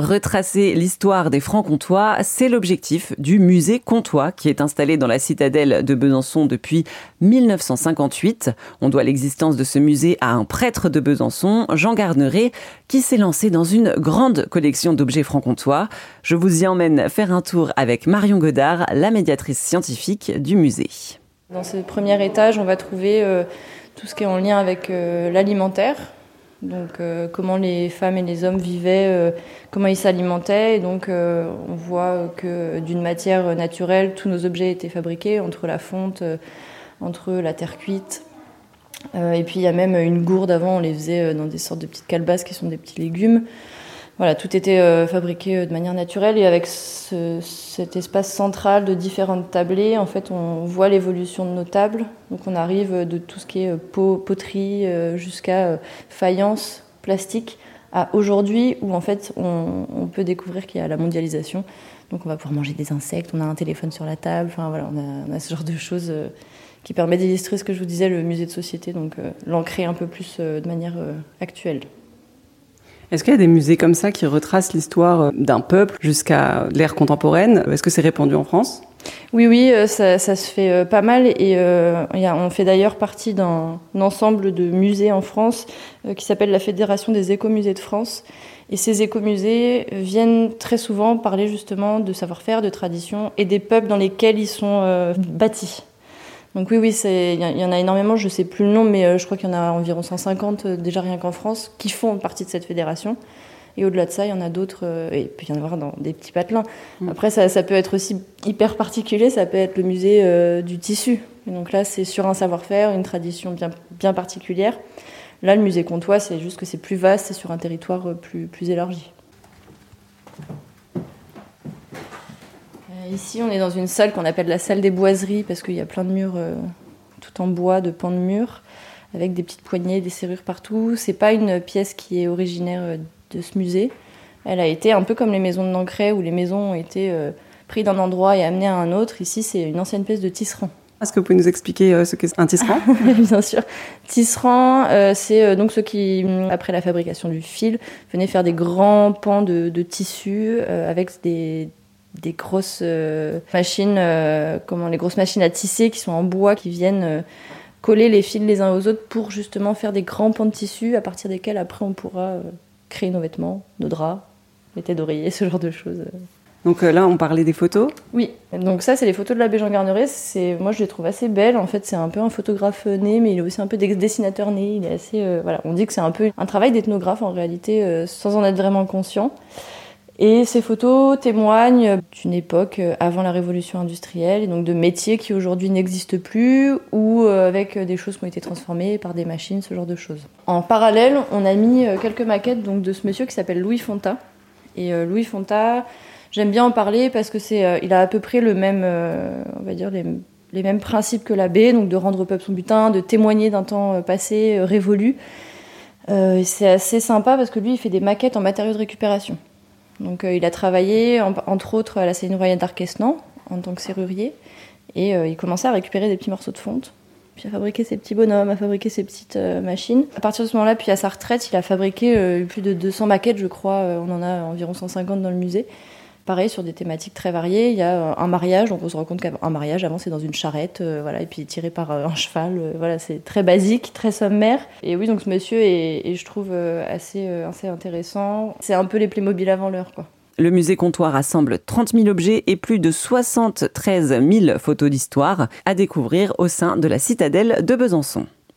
Retracer l'histoire des Francs-Comtois, c'est l'objectif du musée comtois qui est installé dans la citadelle de Besançon depuis 1958. On doit l'existence de ce musée à un prêtre de Besançon, Jean Garneret, qui s'est lancé dans une grande collection d'objets franc-comtois. Je vous y emmène faire un tour avec Marion Godard, la médiatrice scientifique du musée. Dans ce premier étage, on va trouver euh, tout ce qui est en lien avec euh, l'alimentaire, donc euh, comment les femmes et les hommes vivaient, euh, comment ils s'alimentaient. Et donc euh, on voit que d'une matière naturelle, tous nos objets étaient fabriqués entre la fonte, entre la terre cuite. et puis il y a même une gourde avant, on les faisait dans des sortes de petites calebasses qui sont des petits légumes. Voilà, tout était euh, fabriqué euh, de manière naturelle et avec ce, cet espace central de différentes tablées, en fait, on voit l'évolution de nos tables. Donc, on arrive de tout ce qui est euh, pot, poterie jusqu'à faïence, plastique, à aujourd'hui où en fait, on, on peut découvrir qu'il y a la mondialisation. Donc, on va pouvoir manger des insectes, on a un téléphone sur la table. Enfin, voilà, on a, on a ce genre de choses qui permet d'illustrer ce que je vous disais, le musée de société, donc l'ancrer un peu plus de manière actuelle. Est-ce qu'il y a des musées comme ça qui retracent l'histoire euh, d'un peuple jusqu'à l'ère contemporaine? Est-ce que c'est répandu en France? Oui, oui, euh, ça, se fait euh, pas mal et on fait d'ailleurs partie d'un ensemble de musées en France qui s'appelle la Fédération des écomusées de France. Et ces écomusées viennent très souvent parler justement de savoir-faire, de tradition et des peuples dans lesquels ils sont bâtis. Donc oui, oui, il y, en a énormément, je ne sais plus le nom, mais euh, je crois qu'il y en a environ 150 euh, déjà rien qu'en France qui font partie de cette fédération. Et au-delà de ça, il y en a d'autres, euh, et il peut y en avoir dans des petits patelins. Mm. Après, ça, ça, peut être aussi hyper particulier, ça peut être le musée du tissu. Et donc là, c'est sur un savoir-faire, une tradition bien, bien particulière. Là, le musée comtois, c'est juste que c'est plus vaste, c'est sur un territoire plus, plus élargi. Ici, on est dans une salle qu'on appelle la salle des boiseries parce qu'il y a plein de murs euh, tout en bois, de pans de murs, avec des petites poignées, des serrures partout. C'est pas une pièce qui est originaire euh, de ce musée. Elle a été un peu comme les maisons de Nancray où les maisons ont été euh, prises d'un endroit et amenées à un autre. Ici, c'est une ancienne pièce de tisserand. Est-ce que vous pouvez nous expliquer ce qu'est un tisserand? Bien sûr. Tisserand, euh, c'est donc ceux qui, après la fabrication du fil, venaient faire des grands pans de, de tissu avec des, des grosses euh, machines, euh, comment les grosses machines à tisser qui sont en bois, qui viennent euh, coller les fils les uns aux autres pour justement faire des grands pans de tissu à partir desquels après on pourra créer nos vêtements, nos draps, les têtes d'oreiller, ce genre de choses. Donc là, on parlait des photos Oui, donc ça, c'est les photos de l'abbé Jean Garneret. Moi, je les trouve assez belles. En fait, c'est un peu un photographe né, mais il est aussi un peu dessinateur né. Il est assez, voilà. On dit que c'est un peu un travail d'ethnographe en réalité, sans en être vraiment conscient. Et ces photos témoignent d'une époque euh, avant la révolution industrielle, et donc de métiers qui aujourd'hui n'existent plus, ou euh, avec des choses qui ont été transformées par des machines, ce genre de choses. En parallèle, on a mis euh, quelques maquettes donc, de ce monsieur qui s'appelle Louis Fonta. Et Louis Fonta, j'aime bien en parler parce que a à peu près le même, on va dire, les, les mêmes principes que l'abbé, donc de rendre au peuple son butin, de témoigner d'un temps passé révolu. Euh, c'est assez sympa parce que lui, il fait des maquettes en matériaux de récupération. Donc euh, il a travaillé entre autres à la Céline royale d'Arquesnan en tant que serrurier et euh, il commençait à récupérer des petits morceaux de fonte puis à fabriquer ses petits bonhommes, à fabriquer ses petites euh, machines. À partir de ce moment-là, puis à sa retraite, il a fabriqué plus de 200 maquettes, je crois. on en a environ 150 dans le musée. Pareil, sur des thématiques très variées. Il y a un mariage, donc on se rend compte qu'un mariage, avant, c'est dans une charrette, voilà, et puis tiré par un cheval. voilà, c'est très basique, très sommaire. Et oui, donc ce monsieur est, je trouve, assez, assez intéressant. C'est un peu les Playmobil avant l'heure, quoi. Le musée Comptoir rassemble 30 000 objets et plus de 73 000 photos d'histoire à découvrir au sein de la citadelle de Besançon.